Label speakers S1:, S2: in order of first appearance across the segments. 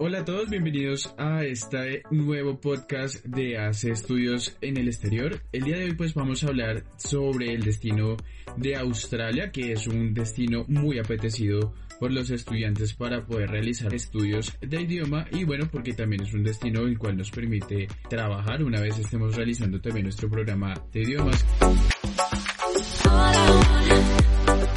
S1: Hola a todos, bienvenidos a este nuevo podcast de Hace Estudios en el Exterior. El día de hoy pues vamos a hablar sobre el destino de Australia, que es un destino muy apetecido por los estudiantes para poder realizar estudios de idioma y bueno, porque también es un destino el cual nos permite trabajar una vez estemos realizando también nuestro programa de idiomas.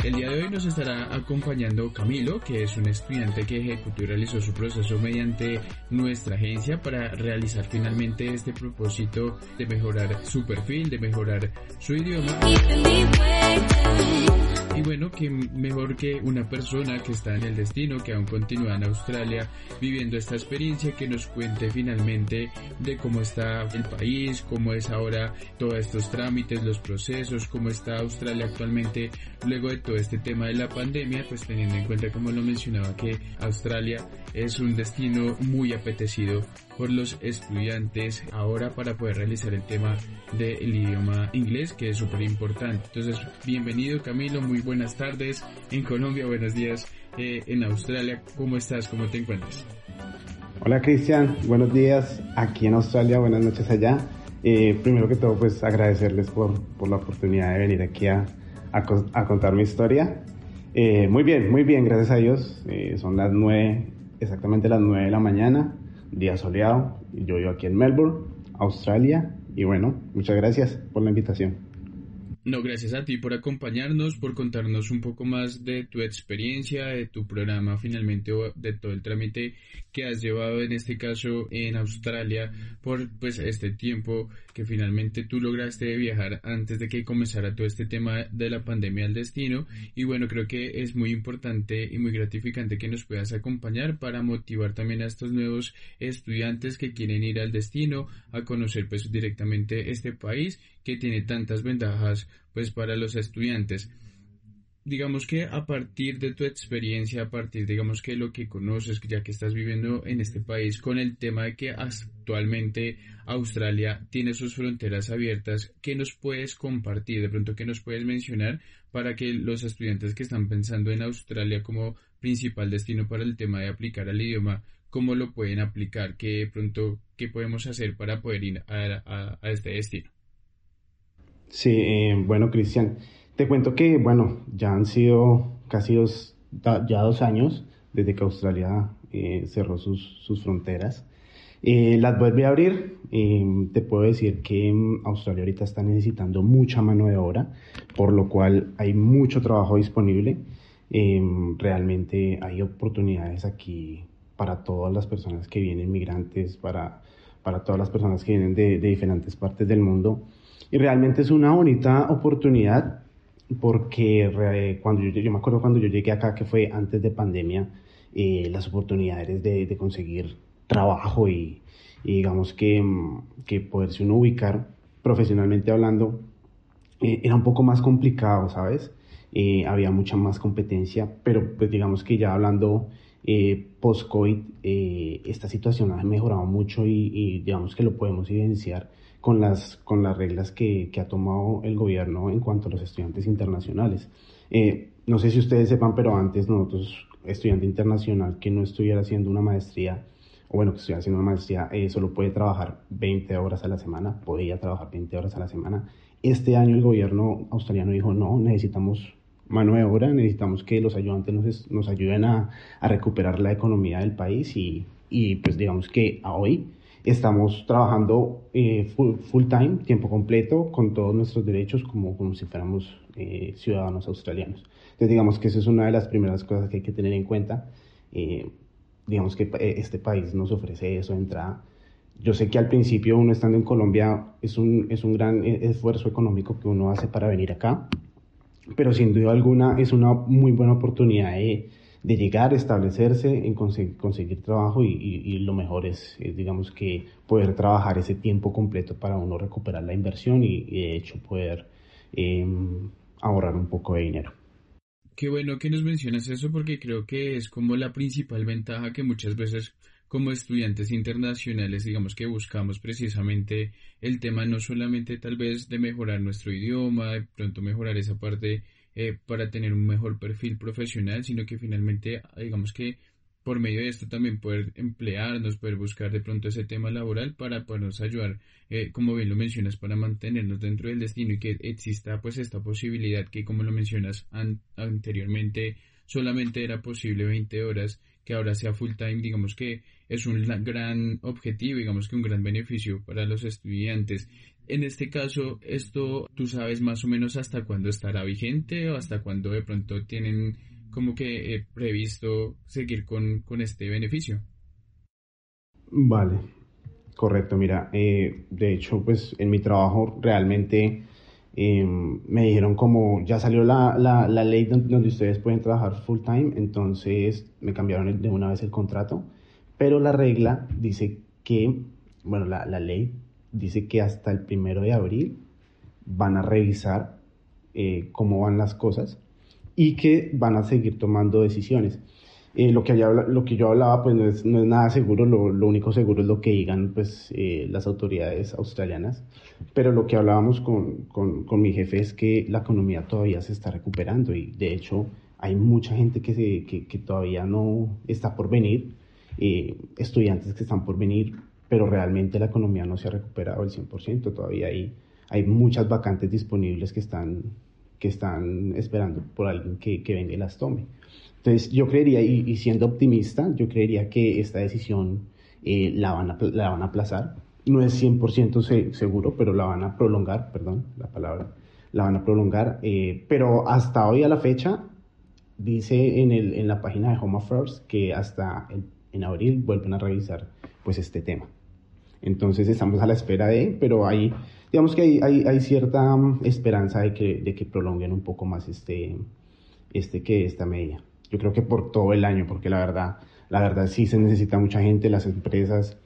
S1: El día de hoy nos estará acompañando Camilo, que es un estudiante que ejecutó y realizó su proceso mediante nuestra agencia para realizar finalmente este propósito de mejorar su perfil, de mejorar su idioma. Y bueno, que mejor que una persona que está en el destino, que aún continúa en Australia viviendo esta experiencia, que nos cuente finalmente de cómo está el país, cómo es ahora todos estos trámites, los procesos, cómo está Australia actualmente luego de todo este tema de la pandemia, pues teniendo en cuenta como lo mencionaba que Australia es un destino muy apetecido por los estudiantes ahora para poder realizar el tema del idioma inglés que es súper importante. Entonces, bienvenido Camilo, muy buenas tardes en Colombia, buenos días eh, en Australia. ¿Cómo estás? ¿Cómo te encuentras?
S2: Hola Cristian, buenos días aquí en Australia, buenas noches allá. Eh, primero que todo, pues agradecerles por, por la oportunidad de venir aquí a, a, contar mi historia. Eh, muy bien, muy bien, gracias a Dios. Eh, son las nueve, exactamente las nueve de la mañana, día soleado. Yo vivo aquí en Melbourne, Australia. Y bueno, muchas gracias por la invitación.
S1: No, gracias a ti por acompañarnos, por contarnos un poco más de tu experiencia, de tu programa finalmente de todo el trámite que has llevado en este caso en Australia por pues este tiempo que finalmente tú lograste viajar antes de que comenzara todo este tema de la pandemia al destino. Y bueno creo que es muy importante y muy gratificante que nos puedas acompañar para motivar también a estos nuevos estudiantes que quieren ir al destino a conocer pues directamente este país que tiene tantas ventajas pues para los estudiantes digamos que a partir de tu experiencia, a partir, digamos que lo que conoces, ya que estás viviendo en este país, con el tema de que actualmente Australia tiene sus fronteras abiertas, ¿qué nos puedes compartir? De pronto, ¿qué nos puedes mencionar para que los estudiantes que están pensando en Australia como principal destino para el tema de aplicar al idioma, cómo lo pueden aplicar? ¿Qué pronto, qué podemos hacer para poder ir a este destino?
S2: Sí, eh, bueno, Cristian, te cuento que, bueno, ya han sido casi dos, ya dos años desde que Australia eh, cerró sus, sus fronteras. Eh, las vuelve a abrir. te puedo decir que mm, Australia ahorita está necesitando mucha mano de obra, por lo cual hay mucho trabajo disponible. realmente hay oportunidades aquí para todas las personas que vienen migrantes, para, para todas las personas que vienen de, de diferentes partes del mundo. Y realmente es una bonita oportunidad porque cuando yo, me acuerdo cuando yo llegué acá, que fue antes de pandemia, eh, las oportunidades de, de, conseguir trabajo y, digamos que, que, poderse uno ubicar profesionalmente hablando eh, era un poco más complicado, ¿sabes? Eh, había mucha más competencia, pero pues digamos que ya hablando post-COVID, esta situación ha mejorado mucho y digamos que lo podemos evidenciar con las, con las reglas que, que ha tomado el gobierno en cuanto a los estudiantes internacionales. Eh, no sé si ustedes sepan, pero antes nosotros, estudiante internacional que no estuviera haciendo una maestría, o bueno, que estuviera haciendo una maestría, eh, solo puede trabajar 20 horas a la semana, podía trabajar 20 horas a la semana. Este año el gobierno australiano dijo, no, necesitamos mano de obra, necesitamos que los ayudantes nos, nos ayuden a, a, recuperar la economía del país y, y pues digamos que a hoy Estamos trabajando eh, full, time, tiempo completo, con todos nuestros derechos como, como si fuéramos eh, ciudadanos australianos. Entonces digamos que eso es una de las primeras cosas que hay que tener en cuenta. Eh, digamos que este país nos ofrece eso de entrada. Yo sé que al principio uno estando en Colombia es un, es un gran esfuerzo económico que uno hace para venir acá, pero sin duda alguna es una muy buena oportunidad de de llegar, establecerse, en conseguir, trabajo y, lo mejor es, digamos que, poder trabajar ese tiempo completo para uno recuperar la inversión y, de hecho poder em, ahorrar un poco de dinero.
S1: Qué bueno que nos mencionas eso porque creo que es como la principal ventaja que muchas veces como estudiantes internacionales digamos que buscamos precisamente el tema no solamente tal vez de mejorar nuestro idioma, de pronto mejorar esa parte eh, para tener un mejor perfil profesional, sino que finalmente, digamos que por medio de esto también poder emplearnos, poder buscar de pronto ese tema laboral para podernos ayudar, eh, como bien lo mencionas, para mantenernos dentro del destino y que exista pues esta posibilidad que como lo mencionas anteriormente solamente era posible 20 horas, que ahora sea full time, digamos que es un gran objetivo, digamos que un gran beneficio para los estudiantes. En este caso, esto tú sabes más o menos hasta cuándo estará vigente o hasta cuándo de pronto tienen como que eh, previsto seguir con, este beneficio.
S2: Vale, correcto. Mira, eh, de hecho, pues en mi trabajo realmente em, me dijeron como ya salió la, la, ley donde, ustedes pueden trabajar full time, entonces me cambiaron de una vez el contrato, pero la regla dice que, bueno, la, la ley dice que hasta el primero de abril van a revisar eh, cómo van las cosas y que van a seguir tomando decisiones. Eh, lo, que yo hablaba pues no es, nada seguro, lo, único seguro es lo que digan pues eh, las autoridades australianas, pero lo que hablábamos con, con, mi jefe es que la economía todavía se está recuperando y de hecho hay mucha gente que, que todavía no está por venir, eh, estudiantes que están por venir, pero realmente la economía no se ha recuperado al 100%, todavía hay, hay muchas vacantes disponibles que están que están esperando por alguien que, que venga y las tome. Entonces, yo creería, y, siendo optimista, yo creería que esta decisión eh, la, van a, la van a aplazar. No es 100% seguro, pero la van a prolongar, perdón, la palabra, la van a prolongar. Eh, pero hasta hoy a la fecha, dice en, el, en la página de Home Affairs que hasta en abril vuelven a revisar pues este tema. Entonces estamos a la espera de, pero hay digamos que hay, hay, hay cierta mm, esperanza de que, de que prolonguen un poco más este, este que esta media. Yo creo que por todo el año, porque la verdad, la verdad sí se necesita mucha gente, las empresas.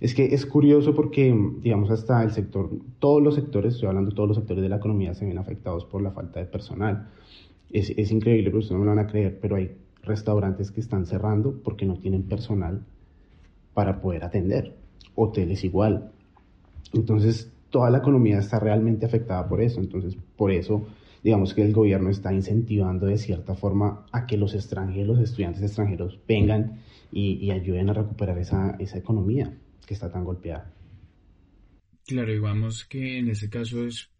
S2: Es que es curioso porque, digamos, hasta el sector, todos los sectores, estoy hablando de todos los sectores de la economía, se ven afectados por la falta de personal. Es, es increíble, pero ustedes no me lo van a creer, pero hay restaurantes que están cerrando porque no tienen personal para poder atender. Hoteles igual. Entonces, toda la economía está realmente afectada por eso. Entonces, por eso, digamos que el gobierno está incentivando de cierta forma a que los extranjeros, estudiantes extranjeros vengan y, ayuden a recuperar esa, esa economía que está tan golpeada.
S1: Claro, digamos que en ese caso es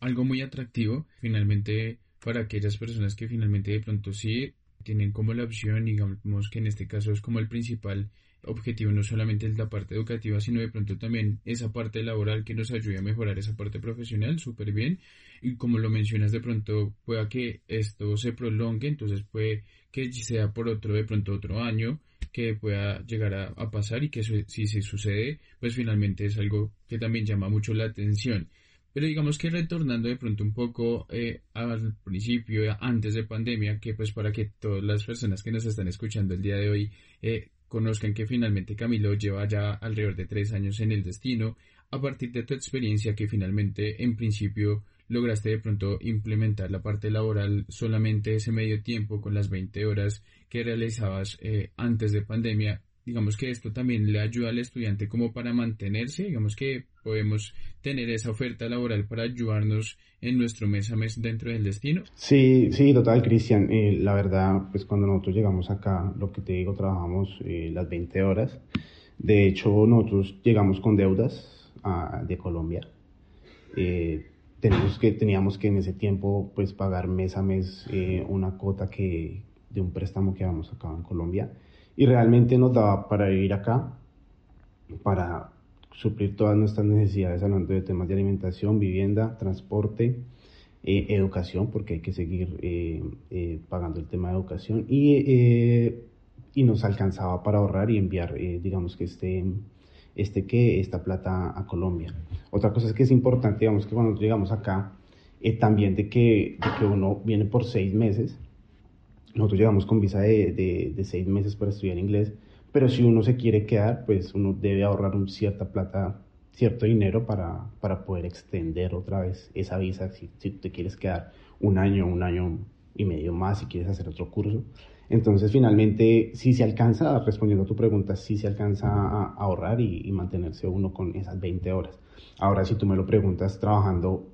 S1: algo muy atractivo, finalmente, para aquellas personas que finalmente de pronto sí tienen como la opción, digamos que en este caso es como el principal objetivo no solamente es la parte educativa, sino de pronto también esa parte laboral que nos ayude a mejorar esa parte profesional súper bien. Y como lo mencionas, de pronto pueda que esto se prolongue, entonces puede que sea por otro, de pronto otro año, que pueda llegar a, pasar y que si se sucede, pues finalmente es algo que también llama mucho la atención. Pero digamos que retornando de pronto un poco eh, al principio, antes de pandemia, que pues para que todas las personas que nos están escuchando el día de hoy eh, conozcan que finalmente Camilo lleva ya alrededor de tres años en el destino, a partir de tu experiencia que finalmente en principio lograste de pronto implementar la parte laboral solamente ese medio tiempo con las 20 horas que realizabas eh, antes de pandemia, digamos que esto también le ayuda al estudiante como para mantenerse, digamos que podemos tener esa oferta laboral para ayudarnos en nuestro mes a mes dentro del destino.
S2: Sí, sí, total, Cristian. Eh, la verdad, pues cuando nosotros llegamos acá, lo que te digo, trabajamos eh, las 20 horas. De hecho, nosotros llegamos con deudas a, de Colombia. Eh, tenemos que, teníamos que en ese tiempo pues pagar mes a mes una cuota que, de un préstamo que habíamos sacado en Colombia y realmente nos daba para vivir acá, para suplir todas nuestras necesidades hablando de temas de alimentación, vivienda, transporte, eh, educación, porque hay que seguir eh, eh, pagando el tema de educación. Y, y nos alcanzaba para ahorrar y enviar, digamos que este, este que esta plata a Colombia. Otra cosa es que es importante, digamos que cuando llegamos acá, también de que, de que uno viene por seis meses, nosotros llegamos con visa de, de, de seis meses para estudiar inglés, pero si uno se quiere quedar, pues uno debe ahorrar un cierta plata, cierto dinero para, para poder extender otra vez esa visa si, si te quieres quedar un año, un año y medio más, si quieres hacer otro curso. Entonces, finalmente, si se alcanza, respondiendo a tu pregunta, si se alcanza a ahorrar y, y, mantenerse uno con esas 20 horas. Ahora, si tú me lo preguntas, trabajando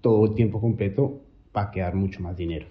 S2: todo el tiempo completo, va a quedar mucho más dinero.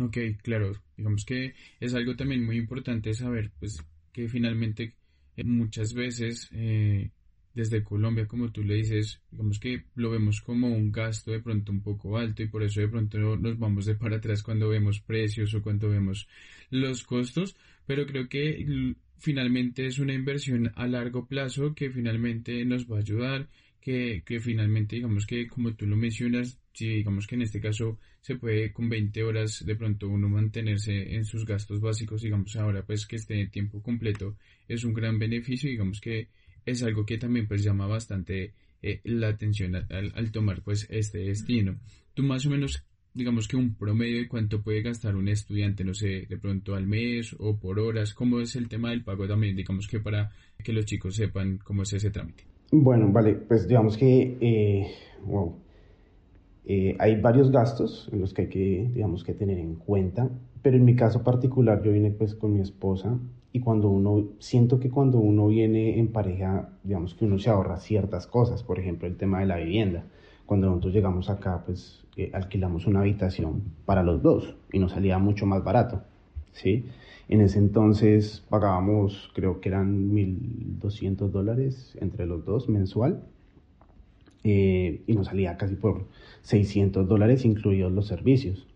S1: Ok, claro. Digamos que es algo también muy importante saber, pues, que finalmente eh, muchas veces eh, desde Colombia, como tú le dices, digamos que lo vemos como un gasto de pronto un poco alto y por eso de pronto nos vamos de para atrás cuando vemos precios o cuando vemos los costos, pero creo que finalmente es una inversión a largo plazo que finalmente nos va a ayudar, que, finalmente digamos que como tú lo mencionas, si digamos que en este caso se puede con 20 horas de pronto uno mantenerse en sus gastos básicos, digamos ahora pues que esté en tiempo completo es un gran beneficio, digamos que es algo que también pues llama bastante eh, la atención al, tomar pues este destino. Tú más o menos digamos que un promedio de cuánto puede gastar un estudiante, no sé, de pronto al mes o por horas, cómo es el tema del pago también, digamos que para que los chicos sepan cómo es ese trámite.
S2: Bueno, vale, pues digamos que, eh, wow, eh, hay varios gastos en los que hay que, digamos, que tener en cuenta, pero en mi caso particular yo vine pues con mi esposa y cuando uno, siento que cuando uno viene en pareja, digamos que uno se ahorra ciertas cosas, por ejemplo el tema de la vivienda. Cuando nosotros llegamos acá, pues eh, alquilamos una habitación para los dos y nos salía mucho más barato, ¿sí? En ese entonces pagábamos, creo que eran 1.200 dólares entre los dos mensual eh, y nos salía casi por 600 dólares incluidos los servicios.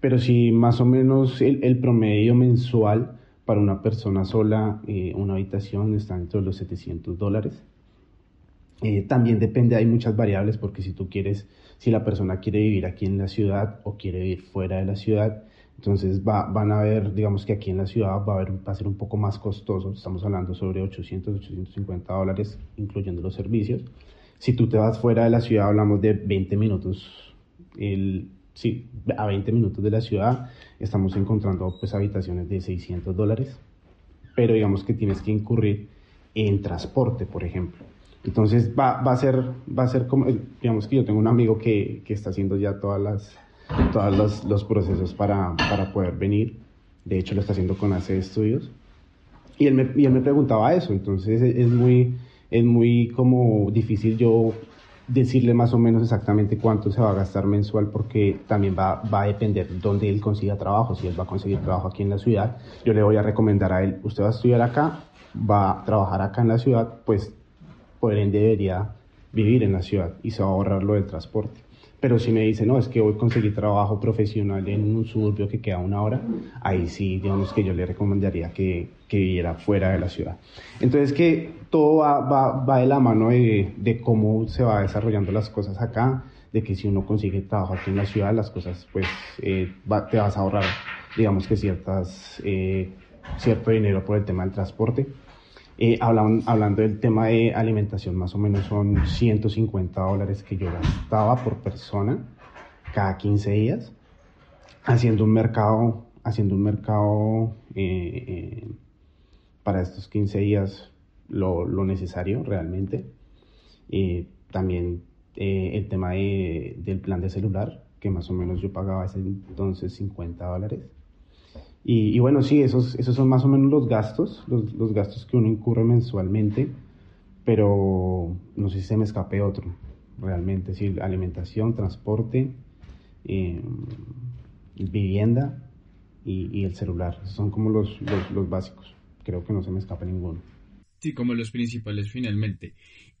S2: Pero si más o menos el, el promedio mensual para una persona sola, eh, una habitación está dentro de los 700 dólares. Eh, también depende, hay muchas variables porque si tú quieres, si la persona quiere vivir aquí en la ciudad o quiere vivir fuera de la ciudad, entonces va, van a ver, digamos que aquí en la ciudad va a, haber, va a ser un poco más costoso, estamos hablando sobre 800, 850 dólares incluyendo los servicios. Si tú te vas fuera de la ciudad hablamos de 20 minutos el, sí, a 20 minutos de la ciudad estamos encontrando pues habitaciones de 600 dólares, pero digamos que tienes que incurrir en transporte, por ejemplo. Entonces va, va a ser, va a ser como, digamos que yo tengo un amigo que, que está haciendo ya todas las, todos los, los procesos para, para, poder venir. De hecho, lo está haciendo con AC Studios. Y él me, y él me preguntaba eso. Entonces es muy, es muy como difícil yo decirle más o menos exactamente cuánto se va a gastar mensual porque también va, va a depender dónde él consiga trabajo. Si él va a conseguir trabajo aquí en la ciudad, yo le voy a recomendar a él, usted va a estudiar acá, va a trabajar acá en la ciudad, pues por ende debería vivir en la ciudad y se va a ahorrar lo del transporte. Pero si me dice, no, es que voy a conseguir trabajo profesional en un suburbio que queda una hora, ahí sí, digamos que yo le recomendaría que, que viviera fuera de la ciudad. Entonces, que todo va, va, va de la mano de, de, cómo se va desarrollando las cosas acá, de que si uno consigue trabajo aquí en la ciudad, las cosas, pues, eh, te vas a ahorrar, digamos que ciertas, eh, cierto dinero por el tema del transporte. Eh, hablando del tema de alimentación, más o menos son 150 dólares que yo gastaba por persona cada 15 días, haciendo un mercado, haciendo un mercado eh, eh, para estos 15 días lo, lo necesario realmente. Y también el tema de, del plan de celular, que más o menos yo pagaba ese entonces 50 dólares. Y, bueno, sí, esos, esos son más o menos los gastos, los, los, gastos que uno incurre mensualmente, pero no sé si se me escape otro, realmente, sí, alimentación, transporte, eh, vivienda y, y, el celular, son como los, los, los básicos, creo que no se me escapa ninguno.
S1: Sí, como los principales finalmente.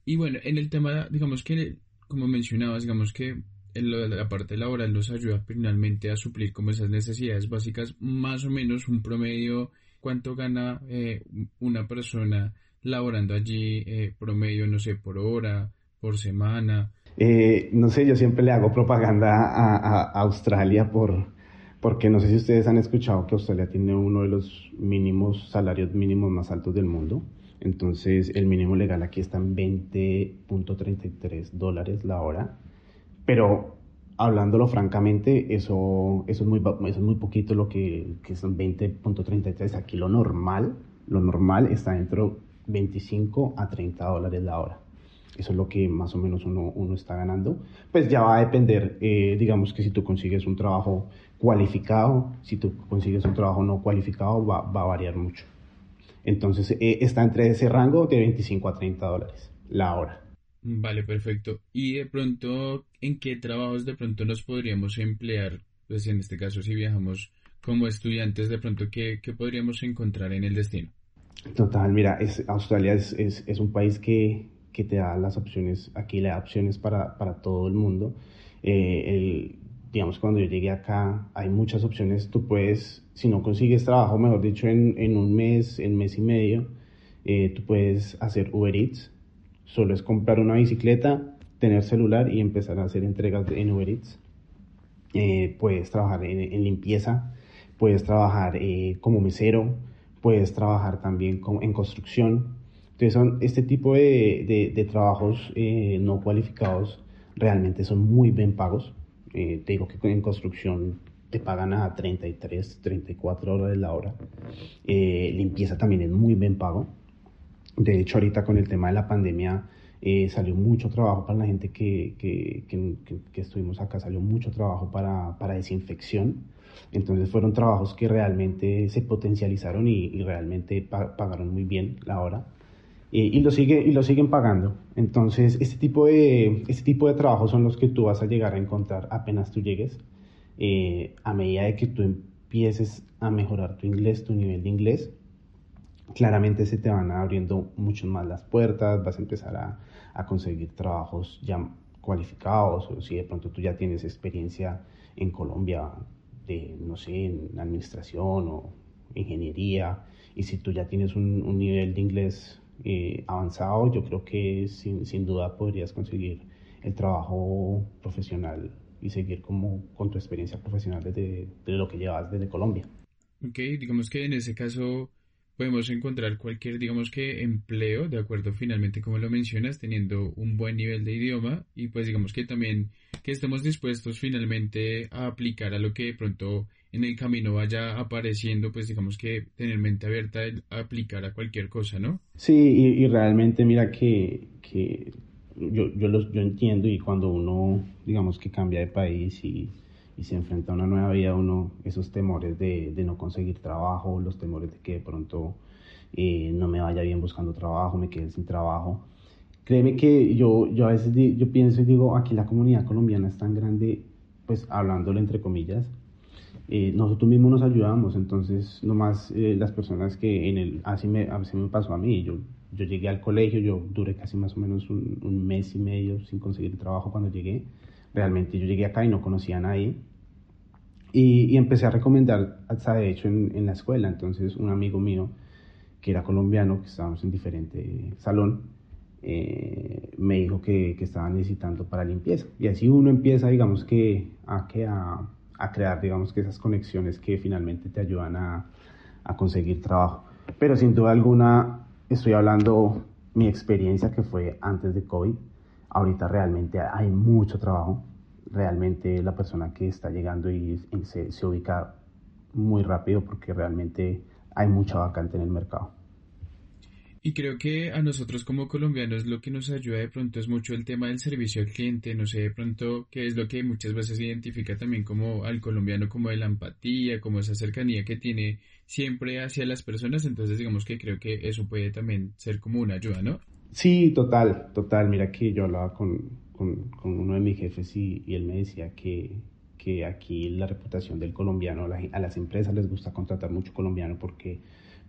S1: Y bueno, en el tema, digamos que, como mencionabas, digamos que la parte laboral nos ayuda finalmente a suplir como esas necesidades básicas, más o menos un promedio, cuánto gana eh, una persona laborando allí, eh, promedio, no sé, por hora, por semana.
S2: Eh, no sé, yo siempre le hago propaganda a, a, Australia por, porque no sé si ustedes han escuchado que Australia tiene uno de los mínimos salarios mínimos más altos del mundo. Entonces, el mínimo legal aquí está en 20.33 dólares la hora pero hablándolo francamente, eso, eso, es, muy, eso es muy poquito lo que, que son 20.33. Aquí lo normal, lo normal está entre 25 a 30 dólares la hora. Eso es lo que más o menos uno, uno está ganando. Pues ya va a depender, eh, digamos que si tú consigues un trabajo cualificado, si tú consigues un trabajo no cualificado, va, va a variar mucho. Entonces eh, está entre ese rango de 25 a 30 dólares la hora.
S1: Vale, perfecto. Y de pronto, ¿en qué trabajos de pronto nos podríamos emplear? Pues en este caso, si viajamos como estudiantes de pronto qué, podríamos encontrar en el destino.
S2: Total, mira, es, Australia es, es, un país que, que, te da las opciones, aquí le da opciones para, para todo el mundo. Eh, digamos, cuando yo llegué acá, hay muchas opciones. Tú puedes, si no consigues trabajo, mejor dicho, en, en un mes, en mes y medio, eh, tú puedes hacer Uber Eats. Solo es comprar una bicicleta, tener celular y empezar a hacer entregas en Uber Eats. Eh, puedes trabajar en, limpieza, puedes trabajar eh, como mesero, puedes trabajar también en construcción. Entonces, son este tipo de, trabajos no cualificados realmente son muy bien pagos. Eh, te digo que en construcción te pagan a 33, 34 horas la hora. Eh, limpieza también es muy bien pago. De hecho, ahorita con el tema de la pandemia eh, salió mucho trabajo para la gente que, que, que, estuvimos acá, salió mucho trabajo para, para, desinfección. Entonces fueron trabajos que realmente se potencializaron y, y realmente pagaron muy bien la hora y, lo sigue, y lo siguen pagando. Entonces, este tipo, de, este tipo de trabajos son los que tú vas a llegar a encontrar apenas tú llegues. Eh, a medida de que tú empieces a mejorar tu inglés, tu nivel de inglés, claramente se te van abriendo mucho más las puertas, vas a empezar a, a conseguir trabajos ya cualificados, o si de pronto tú ya tienes experiencia en Colombia, de, no sé, en administración o ingeniería, y si tú ya tienes un, nivel de inglés eh, avanzado, yo creo que sin, sin, duda podrías conseguir el trabajo profesional y seguir como con tu experiencia profesional desde, lo que llevas desde Colombia.
S1: Ok, digamos que en ese caso podemos encontrar cualquier, digamos que empleo, de acuerdo finalmente como lo mencionas, teniendo un buen nivel de idioma y pues digamos que también que estemos dispuestos finalmente a aplicar a lo que de pronto en el camino vaya apareciendo, pues digamos que tener mente abierta a aplicar a cualquier cosa, ¿no?
S2: Sí, y, realmente mira que, que yo, yo, yo entiendo y cuando uno, digamos que cambia de país y, y se enfrenta a una nueva vida, uno, esos temores de, de no conseguir trabajo, los temores de que de pronto eh, no me vaya bien buscando trabajo, me quede sin trabajo. Créeme que yo, yo a veces yo pienso y digo, aquí la comunidad colombiana es tan grande, pues hablándolo entre comillas, eh, nosotros mismos nos ayudamos, entonces nomás eh, las personas que en el, así me, así me pasó a mí, yo, yo llegué al colegio, yo duré casi más o menos un, un mes y medio sin conseguir trabajo cuando llegué, realmente yo llegué acá y no conocía a nadie, y, y empecé a recomendar, hasta de hecho en, en, la escuela, entonces un amigo mío que era colombiano, que estábamos en diferente salón, eh, me dijo que, que estaba necesitando para limpieza, y así uno empieza, digamos que, a, que a a crear, digamos que esas conexiones que finalmente te ayudan a, a conseguir trabajo. Pero sin duda alguna, estoy hablando mi experiencia que fue antes de COVID. Ahorita realmente hay mucho trabajo. Realmente la persona que está llegando y se, se ubica muy rápido porque realmente hay mucha vacante en el mercado.
S1: Y creo que a nosotros como colombianos lo que nos ayuda de pronto es mucho el tema del servicio al cliente, no sé de pronto qué es lo que muchas veces identifica también como al colombiano, como de la empatía, como esa cercanía que tiene siempre hacia las personas, entonces digamos que creo que eso puede también ser como una ayuda, ¿no?
S2: Sí, total, total, mira que yo hablaba con, con, uno de mis jefes y, él me decía que, que aquí la reputación del colombiano, a las empresas les gusta contratar mucho colombiano porque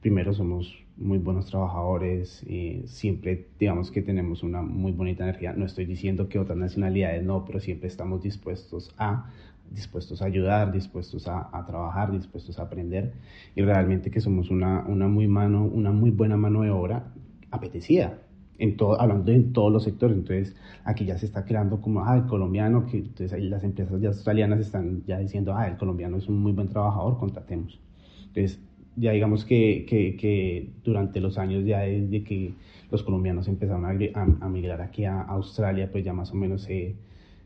S2: primero somos muy buenos trabajadores, y siempre digamos que tenemos una muy bonita energía. No estoy diciendo que otras nacionalidades no, pero siempre estamos dispuestos a dispuestos a ayudar, dispuestos a, a trabajar, dispuestos a aprender. Y realmente que somos una, una, muy mano, una muy buena mano de obra apetecida, en todo, hablando en todos los sectores. Entonces, aquí ya se está creando como, ah, el colombiano, que entonces ahí las empresas ya australianas están ya diciendo, ah, el colombiano es un muy buen trabajador, contratemos. Entonces, ya digamos que, que, que, durante los años ya desde que los colombianos empezaron a, a, migrar aquí a Australia, pues ya más o menos se,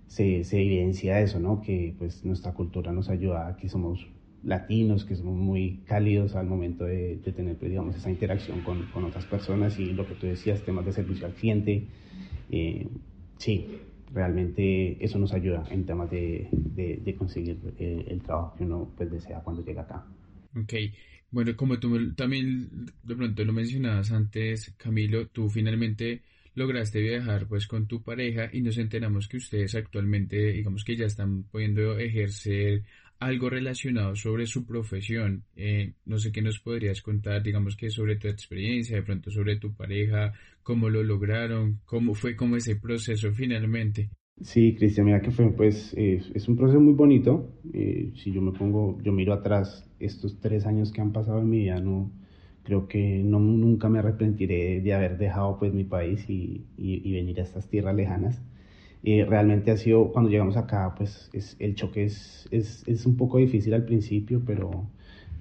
S2: se, se, evidencia eso, ¿no? Que pues nuestra cultura nos ayuda, que somos latinos, que somos muy cálidos al momento de, de tener, pues, digamos, esa interacción con, con, otras personas y lo que tú decías, temas de servicio al cliente, eh, sí, realmente eso nos ayuda en temas de, de, de conseguir el, el, trabajo que uno pues desea cuando llega acá.
S1: Ok, bueno, como tú también de pronto lo mencionabas antes, Camilo, tú finalmente lograste viajar pues con tu pareja y nos enteramos que ustedes actualmente digamos que ya están pudiendo ejercer algo relacionado sobre su profesión. Eh, no sé qué nos podrías contar, digamos que sobre tu experiencia, de pronto sobre tu pareja, cómo lo lograron, cómo fue como ese proceso finalmente.
S2: Sí, Cristian, mira que fue, pues, es un proceso muy bonito. Eh, si yo me pongo, yo miro atrás estos tres años que han pasado en mi vida, no, creo que no, nunca me arrepentiré de haber dejado, pues, mi país y, y, venir a estas tierras lejanas. Eh, realmente ha sido, cuando llegamos acá, pues, es, el choque es, es, es, un poco difícil al principio, pero,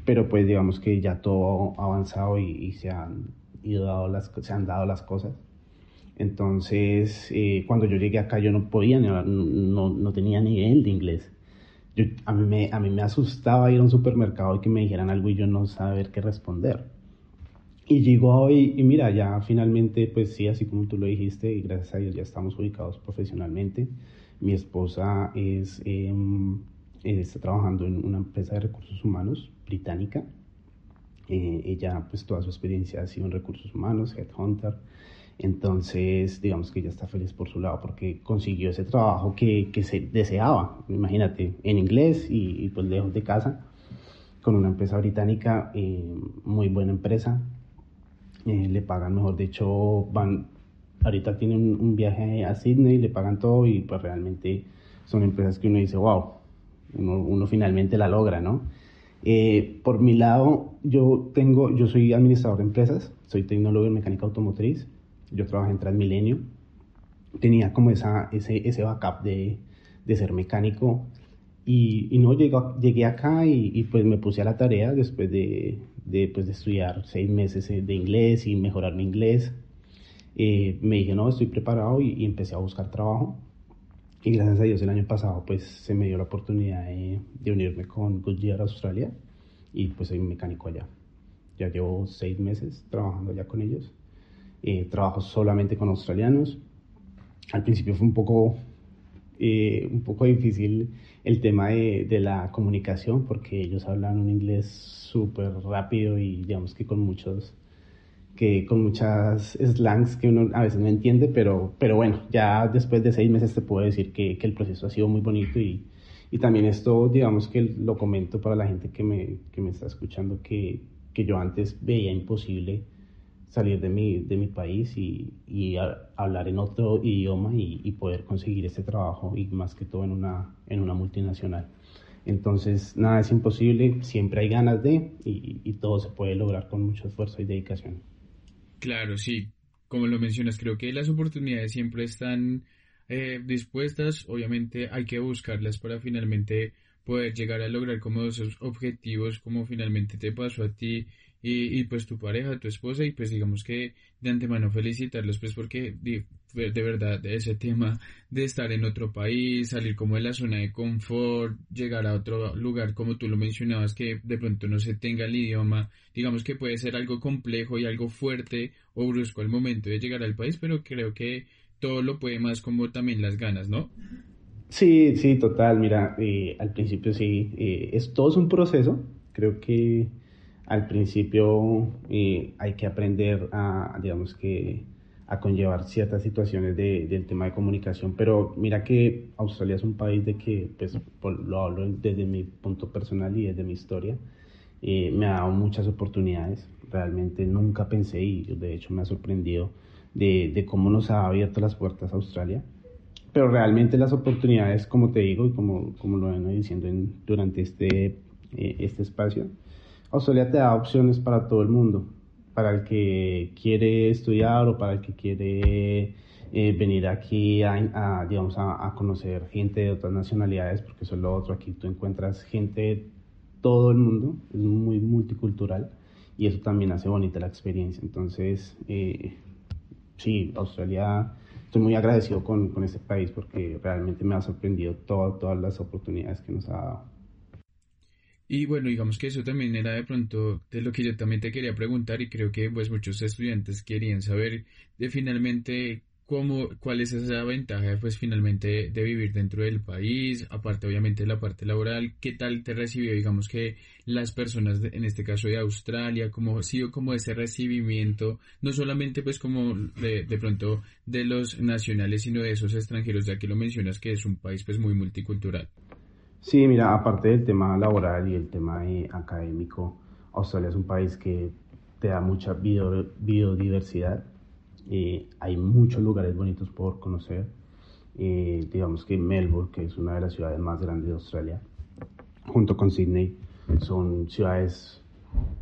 S2: pero pues, digamos que ya todo ha avanzado y, y se han ido dado las, se han dado las cosas. Entonces, eh, cuando yo llegué acá yo no podía, no, no, tenía nivel de inglés. Yo, a, mí me, a mí me asustaba ir a un supermercado y que me dijeran algo y yo no saber qué responder. Y llegó hoy y mira, ya finalmente, pues sí, así como tú lo dijiste, y gracias a Dios ya estamos ubicados profesionalmente. Mi esposa es, em, está trabajando en una empresa de recursos humanos británica. Eh, ella, pues toda su experiencia ha sido en recursos humanos, headhunter. Entonces, digamos que ella está feliz por su lado porque consiguió ese trabajo que, que se deseaba, imagínate, en inglés y, pues lejos de casa, con una empresa británica, eh, muy buena empresa. Eh, le pagan mejor, de hecho, van, ahorita tienen un, viaje a Sydney, le pagan todo y pues realmente son empresas que uno dice, wow, uno, uno finalmente la logra, ¿no? Eh, por mi lado, yo tengo, yo soy administrador de empresas, soy tecnólogo en mecánica automotriz yo trabajé en Transmilenio, tenía como esa, ese, ese backup de, de ser mecánico y, y no llegué, llegué acá y, y, pues me puse a la tarea después de, de, pues de estudiar seis meses de inglés y mejorar mi inglés. Eh, me dije, no, estoy preparado y, y, empecé a buscar trabajo. Y gracias a Dios el año pasado pues se me dio la oportunidad de, de unirme con Goodyear Australia y pues soy mecánico allá. Ya llevo seis meses trabajando allá con ellos eh, trabajo solamente con australianos. Al principio fue un poco, eh, un poco difícil el tema de, de, la comunicación porque ellos hablan un inglés súper rápido y digamos que con muchos que con muchas slangs que uno a veces no entiende, pero, pero bueno, ya después de seis meses te puedo decir que, que el proceso ha sido muy bonito y, y, también esto, digamos que lo comento para la gente que me, que me está escuchando, que, que yo antes veía imposible salir de mi, de mi país y, y hablar en otro idioma y, y, poder conseguir este trabajo y más que todo en una, en una multinacional. Entonces, nada es imposible, siempre hay ganas de y, y todo se puede lograr con mucho esfuerzo y dedicación.
S1: Claro, sí, como lo mencionas, creo que las oportunidades siempre están eh, dispuestas, obviamente hay que buscarlas para finalmente poder llegar a lograr como esos objetivos, como finalmente te pasó a ti y, pues tu pareja, tu esposa y pues digamos que de antemano felicitarlos pues porque de, de, verdad ese tema de estar en otro país, salir como de la zona de confort, llegar a otro lugar como tú lo mencionabas que de pronto no se tenga el idioma, digamos que puede ser algo complejo y algo fuerte o brusco al momento de llegar al país, pero creo que todo lo puede más como también las ganas, ¿no?
S2: Sí, sí, total, mira, eh, al principio sí, eh, es todo es un proceso, creo que al principio eh, hay que aprender a, digamos que, a conllevar ciertas situaciones de, del tema de comunicación, pero mira que Australia es un país de que, pues, lo hablo desde mi punto personal y desde mi historia, eh, me ha dado muchas oportunidades, realmente nunca pensé y de hecho me ha sorprendido de, de cómo nos ha abierto las puertas a Australia, pero realmente las oportunidades, como te digo y como, como lo vengo diciendo en, durante este, eh, este espacio, Australia te da opciones para todo el mundo, para el que quiere estudiar o para el que quiere eh, venir aquí a, digamos, a, conocer gente de otras nacionalidades, porque eso es lo otro, aquí tú encuentras gente de todo el mundo, es muy multicultural y eso también hace bonita la experiencia. Entonces, eh, sí, Australia, estoy muy agradecido con, con este país porque realmente me ha sorprendido todas las oportunidades que nos ha dado.
S1: Y bueno, digamos que eso también era de pronto de lo que yo también te quería preguntar y creo que pues muchos estudiantes querían saber de finalmente cómo, cuál es esa ventaja pues finalmente de vivir dentro del país, aparte obviamente de la parte laboral, qué tal te recibió digamos que las personas en este caso de Australia, cómo ha sido como ese recibimiento, no solamente pues como de, de pronto de los nacionales, sino de esos extranjeros, ya que lo mencionas que es un país pues muy multicultural.
S2: Sí, mira, aparte del tema laboral y el tema académico, Australia es un país que te da mucha biodiversidad. Eh, hay muchos lugares bonitos por conocer. Eh, digamos que Melbourne, que es una de las ciudades más grandes de Australia, junto con Sydney, son ciudades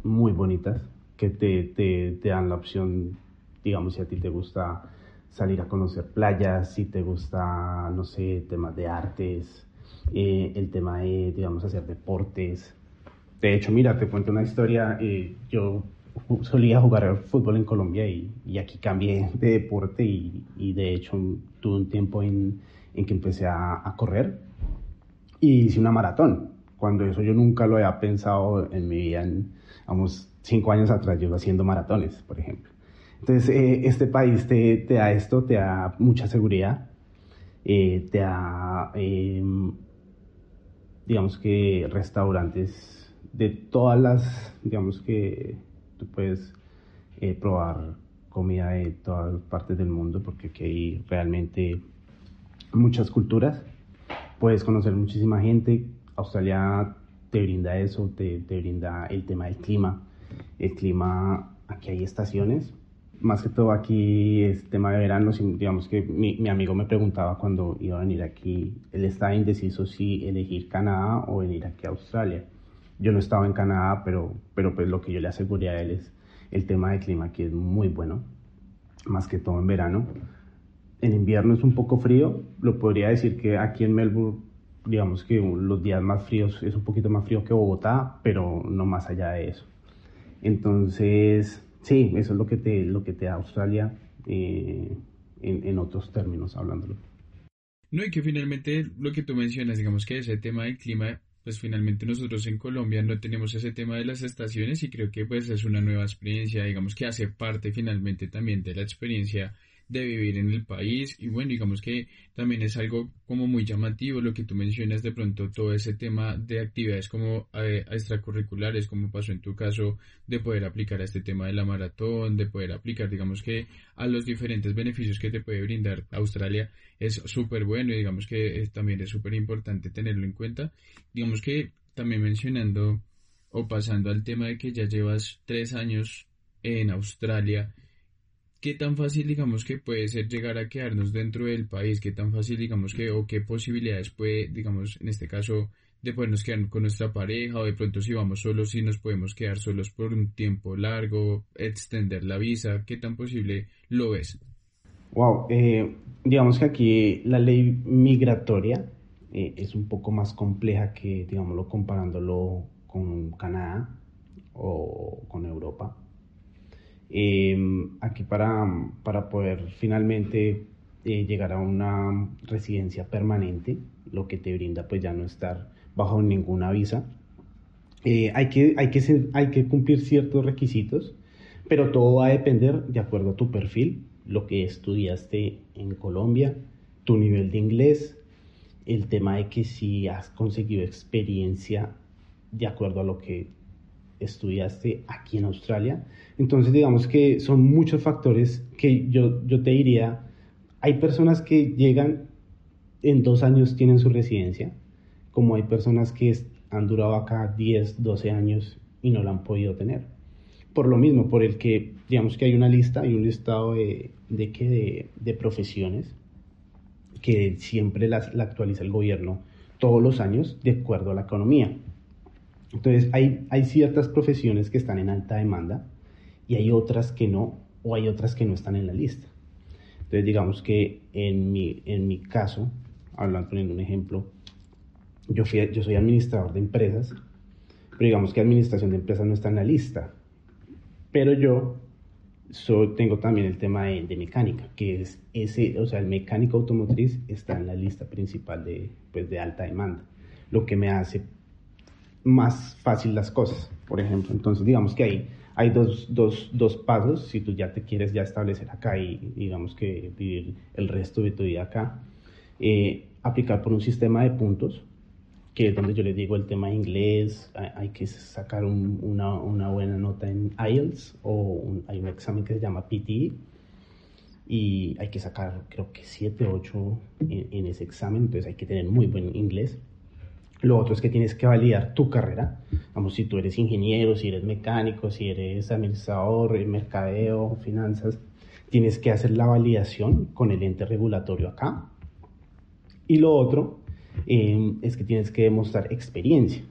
S2: muy bonitas que te, te, te dan la opción, digamos, si a ti te gusta salir a conocer playas, si te gusta, no sé, temas de artes, eh, el tema de, digamos, hacer deportes. De hecho, mira, te cuento una historia. Eh, yo solía jugar fútbol en Colombia y, y aquí cambié de deporte y, y, de hecho tuve un tiempo en, en que empecé a, a, correr y hice una maratón. Cuando eso yo nunca lo había pensado en mi vida, en, vamos, cinco años atrás yo iba haciendo maratones, por ejemplo. Entonces, eh, este país te, te, da esto, te da mucha seguridad, eh, te da em, digamos que restaurantes de todas las, digamos que tú puedes eh, probar comida de todas partes del mundo porque aquí hay realmente muchas culturas, puedes conocer muchísima gente, Australia te brinda eso, te, te brinda el tema del clima, el clima, aquí hay estaciones, más que todo aquí es tema de verano, digamos que mi, mi, amigo me preguntaba cuando iba a venir aquí, él estaba indeciso si elegir Canadá o venir aquí a Australia. Yo no estaba en Canadá, pero, pero pues lo que yo le aseguré a él es el tema de clima aquí es muy bueno, más que todo en verano. En invierno es un poco frío, lo podría decir que aquí en Melbourne, digamos que los días más fríos es un poquito más frío que Bogotá, pero no más allá de eso. Entonces, Sí, eso es lo que te, lo que te da Australia eh, en, en, otros términos hablándolo.
S1: No, y que finalmente lo que tú mencionas, digamos que ese tema del clima, pues finalmente nosotros en Colombia no tenemos ese tema de las estaciones y creo que pues es una nueva experiencia, digamos que hace parte finalmente también de la experiencia de vivir en el país y bueno, digamos que también es algo como muy llamativo lo que tú mencionas de pronto todo ese tema de actividades como eh, extracurriculares, como pasó en tu caso, de poder aplicar a este tema de la maratón, de poder aplicar digamos que a los diferentes beneficios que te puede brindar Australia es súper bueno y digamos que también es súper importante tenerlo en cuenta. Digamos que también mencionando o pasando al tema de que ya llevas tres años en Australia, ¿Qué tan fácil digamos que puede ser llegar a quedarnos dentro del país? ¿Qué tan fácil digamos que o qué posibilidades puede, digamos, en este caso, de podernos quedar con nuestra pareja o de pronto si vamos solos, si nos podemos quedar solos por un tiempo largo, extender la visa? ¿Qué tan posible lo ves?
S2: Wow, eh, digamos que aquí la ley migratoria eh, es un poco más compleja que, digámoslo, comparándolo con Canadá o con Europa Em, aquí para, para, poder finalmente eh, llegar a una residencia permanente, lo que te brinda pues ya no estar bajo ninguna visa. Eh, hay, que, hay, que, hay que cumplir ciertos requisitos, pero todo va a depender de acuerdo a tu perfil, lo que estudiaste en Colombia, tu nivel de inglés, el tema de que si has conseguido experiencia de acuerdo a lo que estudiaste aquí en Australia. Entonces, digamos que son muchos factores que yo, yo te diría, hay personas que llegan en dos años tienen su residencia, como hay personas que han durado acá 10, 12 años y no la han podido tener. Por lo mismo, por el que, digamos que hay una lista, hay un listado de, de, de, de profesiones que siempre las, la actualiza el gobierno todos los años de acuerdo a la economía. Entonces, hay, hay ciertas profesiones que están en alta demanda y hay otras que no, o hay otras que no están en la lista. Entonces, digamos que en mi, en mi caso, hablando, poniendo un ejemplo, yo, fui, yo soy administrador de empresas, pero digamos que administración de empresas no está en la lista. Pero yo tengo también el tema de, de, mecánica, que es ese, o sea, el mecánico automotriz está en la lista principal de, pues, de alta demanda, lo que me hace más fácil las cosas, por ejemplo. Entonces, digamos que hay, hay dos, dos, dos pasos, si tú ya te quieres ya establecer acá y digamos que vivir el resto de tu vida acá, eh, aplicar por un sistema de puntos, que es donde yo les digo el tema de inglés, hay, que sacar una, una, buena nota en IELTS o hay un examen que se llama PTE y hay que sacar creo que 7, 8 en, en ese examen, entonces hay que tener muy buen inglés Lo otro es que tienes que validar tu carrera. Vamos, si tú eres ingeniero, si eres mecánico, si eres administrador, mercadeo, finanzas, tienes que hacer la validación con el ente regulatorio acá. Y lo otro eh, es que tienes que demostrar experiencia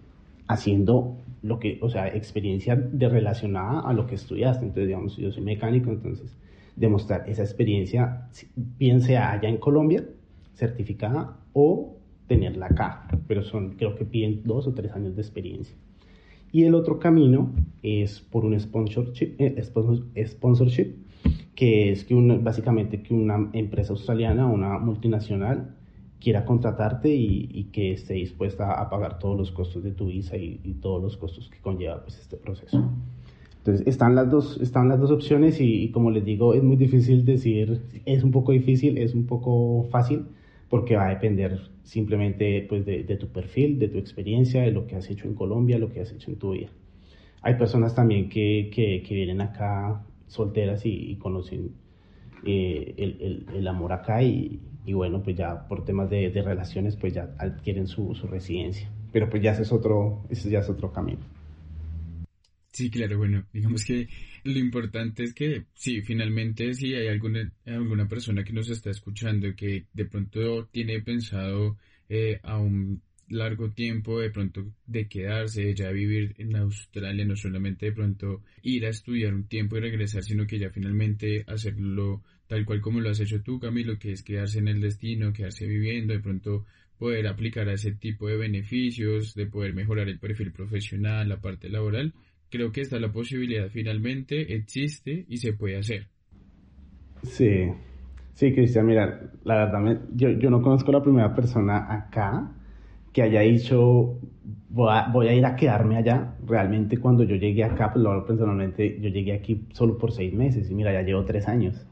S2: haciendo lo que, o sea, experiencia de relacionada a lo que estudiaste. Entonces, digamos, yo soy mecánico, entonces demostrar esa experiencia, bien sea allá en Colombia, certificada, o tenerla acá, pero son, creo que piden dos o tres años de experiencia. Y el otro camino es por un sponsorship, eh, sponsorship que es que básicamente que una empresa australiana, una multinacional, quiera contratarte y, que esté dispuesta a pagar todos los costos de tu visa y, todos los costos que conlleva pues, este proceso. Entonces están las dos, están las dos opciones y, y, como les digo, es muy difícil decir, es un poco difícil, es un poco fácil, porque va a depender simplemente pues, de, tu perfil, de tu experiencia, de lo que has hecho en Colombia, lo que has hecho en tu vida. Hay personas también que, que, vienen acá solteras y, conocen eh, el, el, amor acá y, y, bueno, pues ya por temas de, de relaciones pues ya adquieren su, su, residencia. Pero pues ya ese es otro, ese ya es otro camino.
S1: Sí, claro, bueno, digamos que lo importante es que sí, finalmente si hay alguna, alguna persona que nos está escuchando que de pronto tiene pensado eh, a un largo tiempo de pronto de quedarse, ya vivir en Australia, no solamente de pronto ir a estudiar un tiempo y regresar, sino que ya finalmente hacerlo tal cual como lo has hecho tú, Camilo, que es quedarse en el destino, quedarse viviendo, de pronto poder aplicar a ese tipo de beneficios, de poder mejorar el perfil profesional, la parte laboral, creo que está la posibilidad finalmente, existe y se puede hacer.
S2: Sí, sí, Cristian, mira, la verdad, yo, yo no conozco a la primera persona acá que haya dicho, voy a, voy a, ir a quedarme allá. Realmente cuando yo llegué acá, pues lo hablo personalmente, yo llegué aquí solo por seis meses y mira, ya llevo tres años.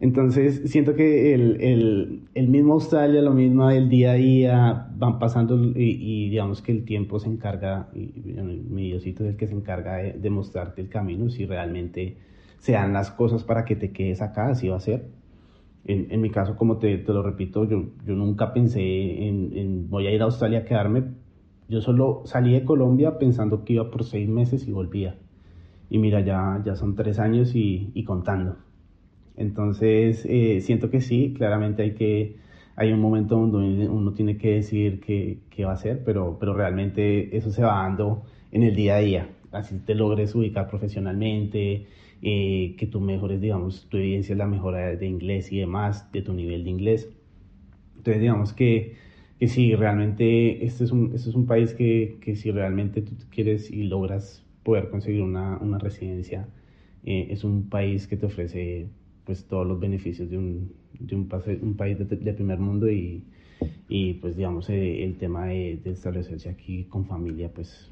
S2: Entonces, siento que el, el, el, mismo Australia, lo mismo el día a día, van pasando y, digamos que el tiempo se encarga, y, mi Diosito es el que se encarga de, mostrarte el camino, si realmente se dan las cosas para que te quedes acá, así va a ser. En, en mi caso, como te, te, lo repito, yo, yo nunca pensé en, en, voy a ir a Australia a quedarme. Yo solo salí de Colombia pensando que iba por seis meses y volvía. Y mira, ya, ya son tres años y, y contando. Entonces, eh, siento que sí, claramente hay que, hay un momento donde uno tiene que decidir qué, qué va a hacer, pero, pero realmente eso se va dando en el día a día. Así te logres ubicar profesionalmente, eh, que tú mejores, digamos, tu evidencia la mejora de inglés y demás, de tu nivel de inglés. Entonces, digamos que, que si realmente este es un, este es un país que, que si realmente tú quieres y logras poder conseguir una, una residencia, eh, es un país que te ofrece pues todos los beneficios de un, de un, un país de, primer mundo y, y pues digamos eh, el tema de, de, establecerse aquí con familia pues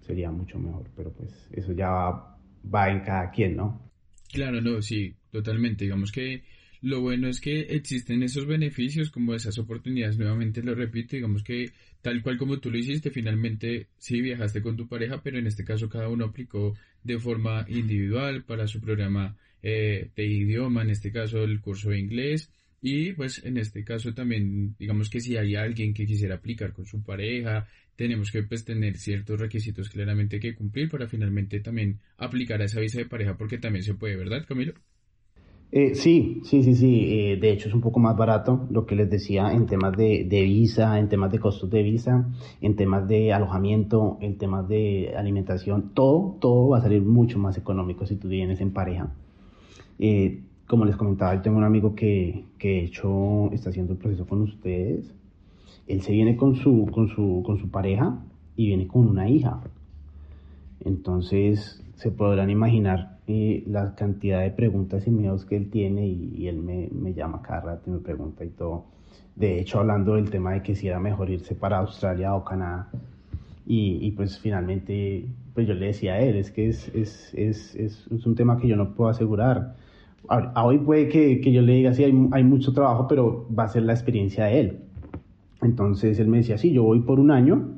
S2: sería mucho mejor, pero pues eso ya va, va en cada quien, ¿no?
S1: Claro, no, sí, totalmente. Digamos que lo bueno es que existen esos beneficios, como esas oportunidades, nuevamente lo repito, digamos que tal cual como tú lo hiciste, finalmente sí viajaste con tu pareja, pero en este caso cada uno aplicó de forma individual para su programa eh, de idioma, en este caso el curso de inglés. Y pues en este caso también, digamos que si hay alguien que quisiera aplicar con su pareja, tenemos que pues tener ciertos requisitos claramente que cumplir para finalmente también aplicar a esa visa de pareja porque también se puede, ¿verdad Camilo?
S2: Eh, sí, sí, sí, sí. Eh, de hecho es un poco más barato lo que les decía en temas de, de, visa, en temas de costos de visa, en temas de alojamiento, en temas de alimentación. Todo, todo va a salir mucho más económico si tú vienes en pareja. Eh, como les comentaba, yo tengo un amigo que, que de hecho está haciendo el proceso con ustedes. Él se viene con su, con su, con su pareja y viene con una hija. Entonces se podrán imaginar eh, la cantidad de preguntas y miedos que él tiene y, él me, me, llama cada rato y me pregunta y todo. De hecho, hablando del tema de que si era mejor irse para Australia o Canadá. Y, y pues finalmente, pues yo le decía a él, es que es, es, es, es un tema que yo no puedo asegurar a, hoy puede que, que, yo le diga, sí, hay, hay, mucho trabajo, pero va a ser la experiencia de él. Entonces él me decía, sí, yo voy por un año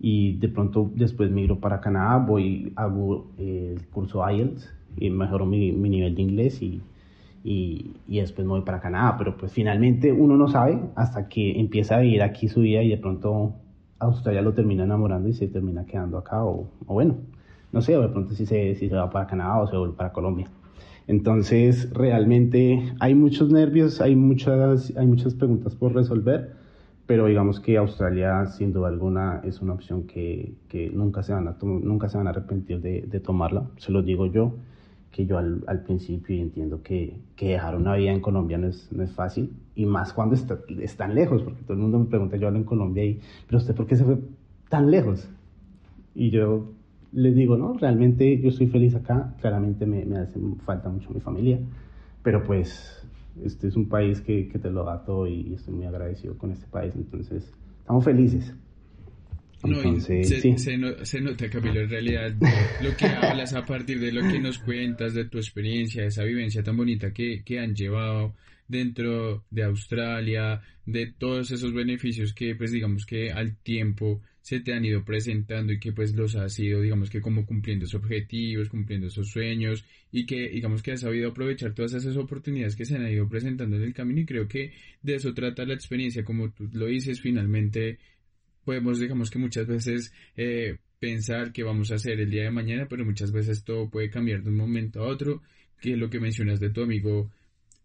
S2: y de pronto después migro para Canadá, voy, hago el curso IELTS y mejoro mi, mi nivel de inglés y, y, y, después me voy para Canadá, pero pues finalmente uno no sabe hasta que empieza a vivir aquí su vida y de pronto Australia lo termina enamorando y se termina quedando acá o, o bueno, no sé, de pronto si se, si se va para Canadá o se vuelve para Colombia. Entonces, realmente hay muchos nervios, hay muchas, hay muchas preguntas por resolver, pero digamos que Australia, sin duda alguna, es una opción que, que nunca, se van a nunca se van a arrepentir de, de tomarla. Se lo digo yo, que yo al, al principio entiendo que, que, dejar una vida en Colombia no es, no es fácil, y más cuando está, están lejos, porque todo el mundo me pregunta, yo hablo en Colombia, y, pero usted, ¿por qué se fue tan lejos? Y yo les digo, no, realmente yo estoy feliz acá, claramente me, me hace falta mucho mi familia, pero pues este es un país que, que te lo da todo y estoy muy agradecido con este país, entonces estamos felices.
S1: Entonces, se, sí. se, no, se, nota, Camilo, en realidad lo que hablas a partir de lo que nos cuentas, de tu experiencia, de esa vivencia tan bonita que, que han llevado dentro de Australia, de todos esos beneficios que, pues digamos que al tiempo se te han ido presentando y que pues los has ido, digamos que como cumpliendo esos objetivos, cumpliendo esos sueños y que digamos que has sabido aprovechar todas esas oportunidades que se han ido presentando en el camino y creo que de eso trata la experiencia, como tú lo dices, finalmente podemos digamos que muchas veces eh, pensar que vamos a hacer el día de mañana, pero muchas veces todo puede cambiar de un momento a otro, que es lo que mencionas de tu amigo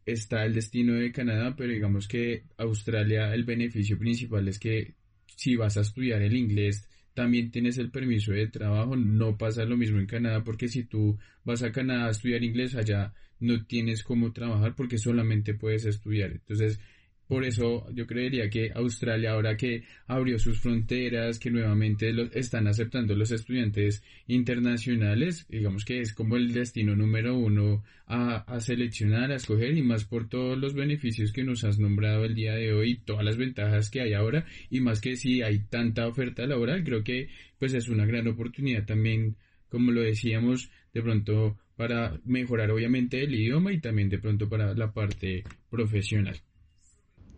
S1: está el destino de Canadá, pero digamos que Australia el beneficio principal es que si vas a estudiar el inglés, también tienes el permiso de trabajo. No pasa lo mismo en Canadá porque si tú vas a Canadá a estudiar inglés, allá no tienes cómo trabajar porque solamente puedes estudiar. Entonces, por eso yo creería que Australia, ahora que abrió sus fronteras, que nuevamente lo, están aceptando los estudiantes internacionales, digamos que es como el destino número uno a, a, seleccionar, a escoger y más por todos los beneficios que nos has nombrado el día de hoy, todas las ventajas que hay ahora y más que si hay tanta oferta laboral, creo que pues es una gran oportunidad también, como lo decíamos, de pronto para mejorar obviamente el idioma y también de pronto para la parte profesional.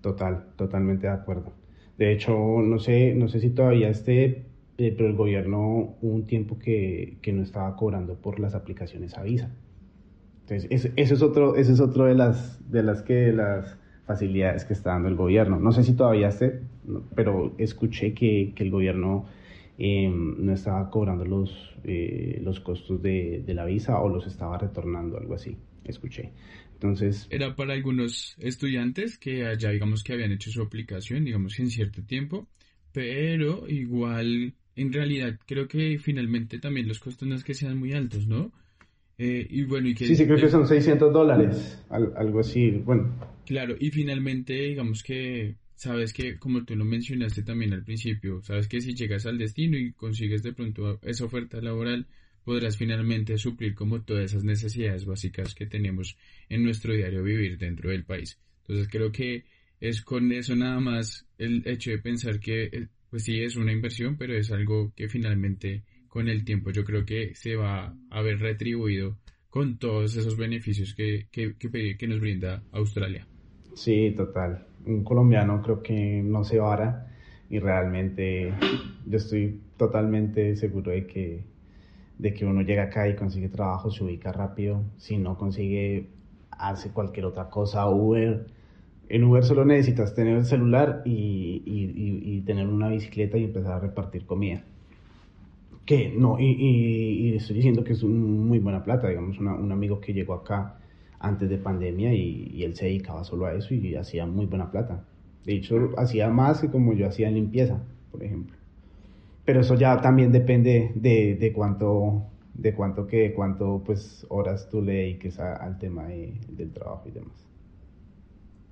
S2: Total, totalmente de acuerdo. De hecho, no sé, no sé si todavía esté, eh, pero el gobierno hubo un tiempo que, que, no estaba cobrando por las aplicaciones a visa. Entonces, ese, es otro, ese es otro de las, de las que las facilidades que está dando el gobierno. No sé si todavía esté, pero escuché que, que el gobierno eh, no estaba cobrando los, eh, los costos de, de la visa o los estaba retornando, algo así. Escuché. Entonces...
S1: Era para algunos estudiantes que ya digamos que habían hecho su aplicación, digamos en cierto tiempo, pero igual en realidad creo que finalmente también los costos no es que sean muy altos, ¿no?
S2: Eh, y bueno, y que, sí, sí, creo que son 600 dólares, algo así, bueno.
S1: Claro, y finalmente digamos que sabes que, como tú lo mencionaste también al principio, sabes que si llegas al destino y consigues de pronto esa oferta laboral, podrás finalmente suplir como todas esas necesidades básicas que tenemos en nuestro diario vivir dentro del país. Entonces creo que es con eso nada más el hecho de pensar que eh, pues sí es una inversión, pero es algo que finalmente con el tiempo yo creo que se va a ver retribuido con todos esos beneficios que, que, que, que nos brinda Australia.
S2: Sí, total. Un colombiano creo que no se vara y realmente yo estoy totalmente seguro de que de que uno llega acá y consigue trabajo, se ubica rápido, si no consigue, hace cualquier otra cosa, Uber. En Uber solo necesitas tener el celular y, y, tener una bicicleta y empezar a repartir comida. Que no, y, estoy diciendo que es muy buena plata, digamos, un amigo que llegó acá antes de pandemia y, él se dedicaba solo a eso y hacía muy buena plata. De hecho, hacía más que como yo hacía en limpieza, por ejemplo pero eso ya también depende de, de cuánto de cuánto que cuánto pues horas tú le dediques al tema del trabajo y demás.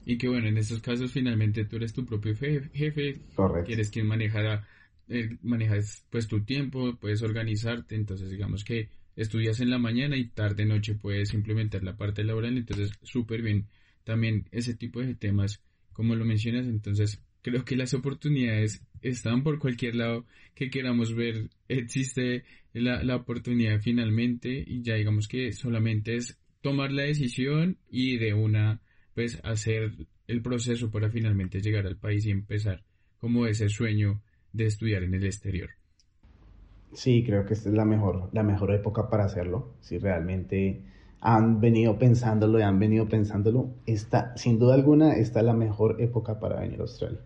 S1: Y que bueno en estos casos finalmente tú eres tu propio jefe. Correcto. quieres quien maneja eh, manejas pues tu tiempo puedes organizarte. Entonces digamos que estudias en la mañana y tarde noche puedes implementar la parte laboral. Entonces súper bien. También ese tipo de temas como lo mencionas entonces creo que las oportunidades están por cualquier lado que queramos ver. Existe la, la oportunidad finalmente y ya digamos que solamente es tomar la decisión y de una pues hacer el proceso para finalmente llegar al país y empezar como ese sueño de estudiar en el exterior.
S2: Sí, creo que esta es la mejor, la mejor época para hacerlo. Si realmente han venido pensándolo y han venido pensándolo, está, sin duda alguna, esta es la mejor época para venir a Australia,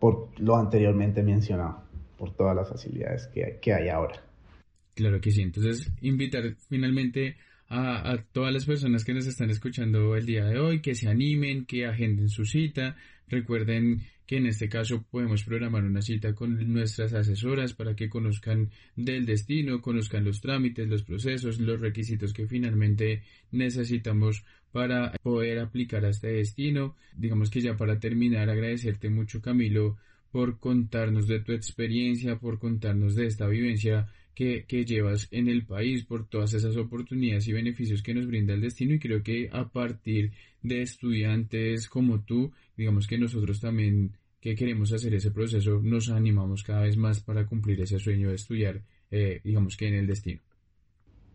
S2: por lo anteriormente mencionado, por todas las facilidades que que hay ahora.
S1: Claro que sí, entonces invitar finalmente a, a, todas las personas que nos están escuchando el día de hoy, que se animen, que agenden su cita. Recuerden que en este caso podemos programar una cita con nuestras asesoras para que conozcan del destino, conozcan los trámites, los procesos, los requisitos que finalmente necesitamos para poder aplicar a este destino. Digamos que ya para terminar, agradecerte mucho Camilo por contarnos de tu experiencia, por contarnos de esta vivencia que, llevas en el país, por todas esas oportunidades y beneficios que nos brinda el destino y creo que a partir de estudiantes como tú, digamos que nosotros también que queremos hacer ese proceso, nos animamos cada vez más para cumplir ese sueño de estudiar, eh, digamos que en el destino.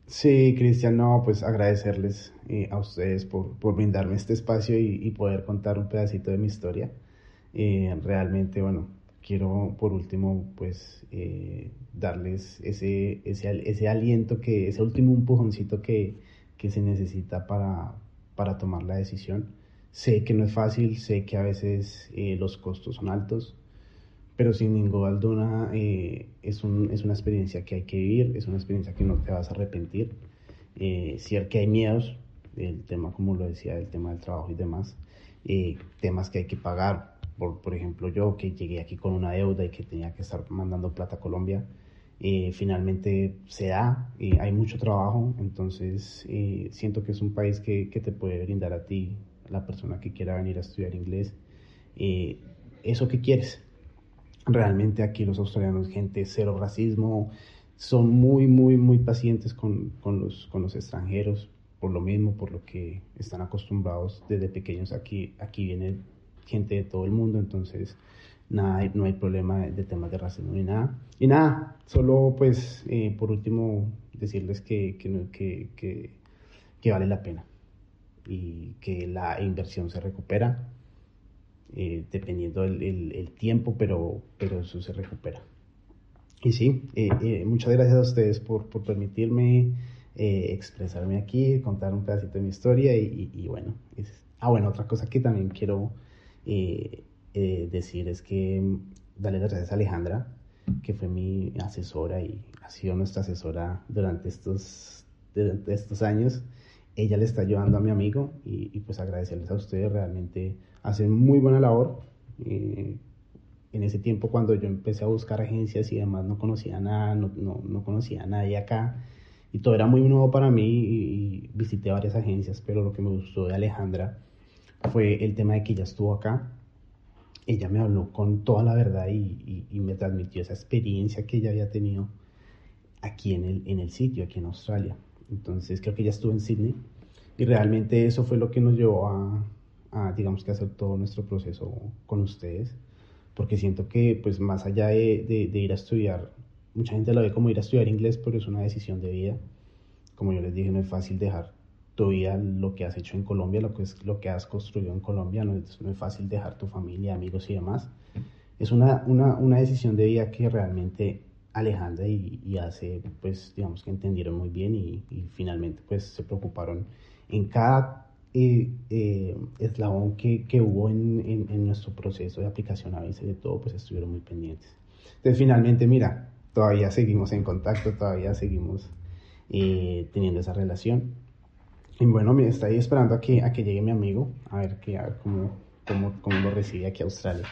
S2: Sí, Cristian, no, pues agradecerles eh, a ustedes por, por, brindarme este espacio y, poder contar un pedacito de mi historia. Eh, realmente, bueno, quiero por último, pues, darles ese, ese, ese, aliento, que, ese último empujoncito que, que se necesita para, para tomar la decisión. Sé que no es fácil, sé que a veces eh, los costos son altos, pero sin ninguna duda eh, es, un, es, una experiencia que hay que vivir, es una experiencia que no te vas a arrepentir. Eh, cierto que hay miedos, el tema, como lo decía, el tema del trabajo y demás, eh, temas que hay que pagar. Por, por ejemplo, yo que llegué aquí con una deuda y que tenía que estar mandando plata a Colombia, finalmente se da, hay mucho trabajo, entonces siento que es un país que, que te puede brindar a ti la persona que quiera venir a estudiar inglés, eh, eso que quieres. Realmente aquí los australianos, gente cero racismo, son muy, muy, muy pacientes con, con, los, con los extranjeros, por lo mismo, por lo que están acostumbrados desde pequeños aquí. Aquí viene gente de todo el mundo, entonces nada, no hay problema de temas de racismo ni nada. Y nada, solo pues eh, por último decirles que, que, que, que vale la pena y que la inversión se recupera, eh, dependiendo el, el, tiempo, pero, pero eso se recupera. Y sí, eh, eh, muchas gracias a ustedes por, por permitirme expresarme aquí, contar un pedacito de mi historia y, y, bueno, es... ah bueno, otra cosa que también quiero decir es que mm, darle las gracias a Alejandra, que fue mi asesora y ha sido nuestra asesora durante estos, durante estos años ella le está ayudando a mi amigo y, pues agradecerles a ustedes, realmente hacen muy buena labor. Eh, en ese tiempo cuando yo empecé a buscar agencias y demás no conocía nada, no, no, no conocía a nadie acá y todo era muy nuevo para mí y, visité varias agencias, pero lo que me gustó de Alejandra fue el tema de que ella estuvo acá. Ella me habló con toda la verdad y, me transmitió esa experiencia que ella había tenido aquí en el, en el sitio, aquí en Australia. Entonces creo que ya estuve en Sydney y realmente eso fue lo que nos llevó a, digamos que hacer todo nuestro proceso con ustedes, porque siento que pues más allá de, de, ir a estudiar, mucha gente lo ve como ir a estudiar inglés, pero es una decisión de vida. Como yo les dije, no es fácil dejar tu vida, lo que has hecho en Colombia, lo que, es, lo que has construido en Colombia, no es, no fácil dejar tu familia, amigos y demás. Es una, una, una decisión de vida que realmente Alejandra y, hace, pues, digamos que entendieron muy bien y, finalmente, pues, se preocuparon en cada eh, eh, eslabón que, que hubo en, en, nuestro proceso de aplicación a veces de todo, pues, estuvieron muy pendientes. Entonces, finalmente, mira, todavía seguimos en contacto, todavía seguimos eh, teniendo esa relación. Y bueno, me estoy esperando a que, a que llegue mi amigo, a ver, que, a ver cómo, cómo, cómo lo recibe aquí a Australia.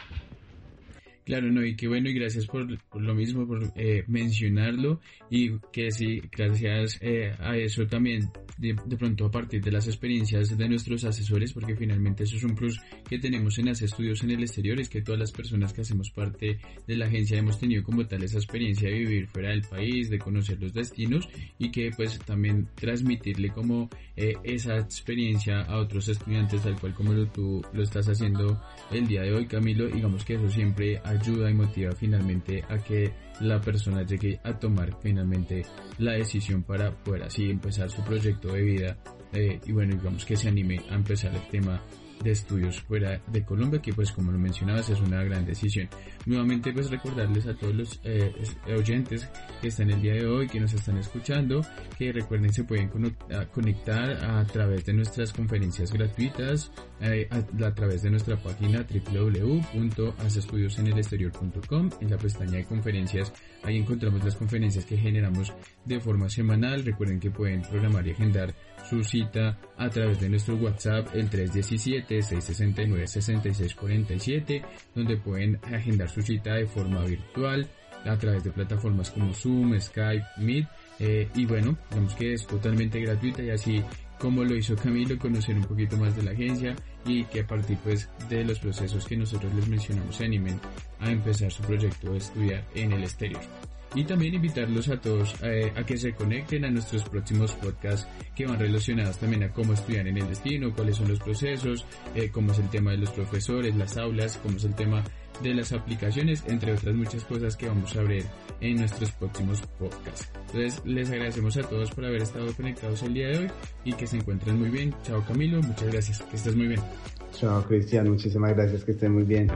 S1: Claro, no, y qué bueno, y gracias por, lo mismo, por eh, mencionarlo, y que sí, gracias eh, a eso también, de, pronto a partir de las experiencias de nuestros asesores, porque finalmente eso es un plus que tenemos en hacer estudios en el exterior, es que todas las personas que hacemos parte de la agencia hemos tenido como tal esa experiencia de vivir fuera del país, de conocer los destinos, y que pues también transmitirle como eh, esa experiencia a otros estudiantes, tal cual como lo, tú lo estás haciendo el día de hoy, Camilo, digamos que eso siempre ayuda y motiva finalmente a que la persona llegue a tomar finalmente la decisión para poder así empezar su proyecto de vida eh, y bueno digamos que se anime a empezar el tema de estudios fuera de Colombia, que pues como lo mencionabas es una gran decisión. Nuevamente pues recordarles a todos los eh, oyentes que están el día de hoy, que nos están escuchando, que recuerden se pueden conectar a través de nuestras conferencias gratuitas, eh, a, través de nuestra página www.hacestudios.en-el-exterior.com en la pestaña de conferencias ahí encontramos las conferencias que generamos de forma semanal recuerden que pueden programar y agendar su cita a través de nuestro WhatsApp el 317-669-6647 donde pueden agendar su cita de forma virtual a través de plataformas como Zoom, Skype, Meet eh, y bueno, digamos que es totalmente gratuita y así como lo hizo Camilo, conocer un poquito más de la agencia y que a partir pues de los procesos que nosotros les mencionamos se animen a empezar su proyecto de estudiar en el exterior y también invitarlos a todos eh, a que se conecten a nuestros próximos podcasts que van relacionados también a cómo estudiar en el destino, cuáles son los procesos, eh, cómo es el tema de los profesores, las aulas, cómo es el tema de las aplicaciones, entre otras muchas cosas que vamos a ver en nuestros próximos podcasts. Entonces les agradecemos a todos por haber estado conectados el día de hoy y que se encuentren muy bien. Chao Camilo, muchas gracias, que estés muy bien.
S2: Chao Cristian, muchísimas gracias, que estén muy bien.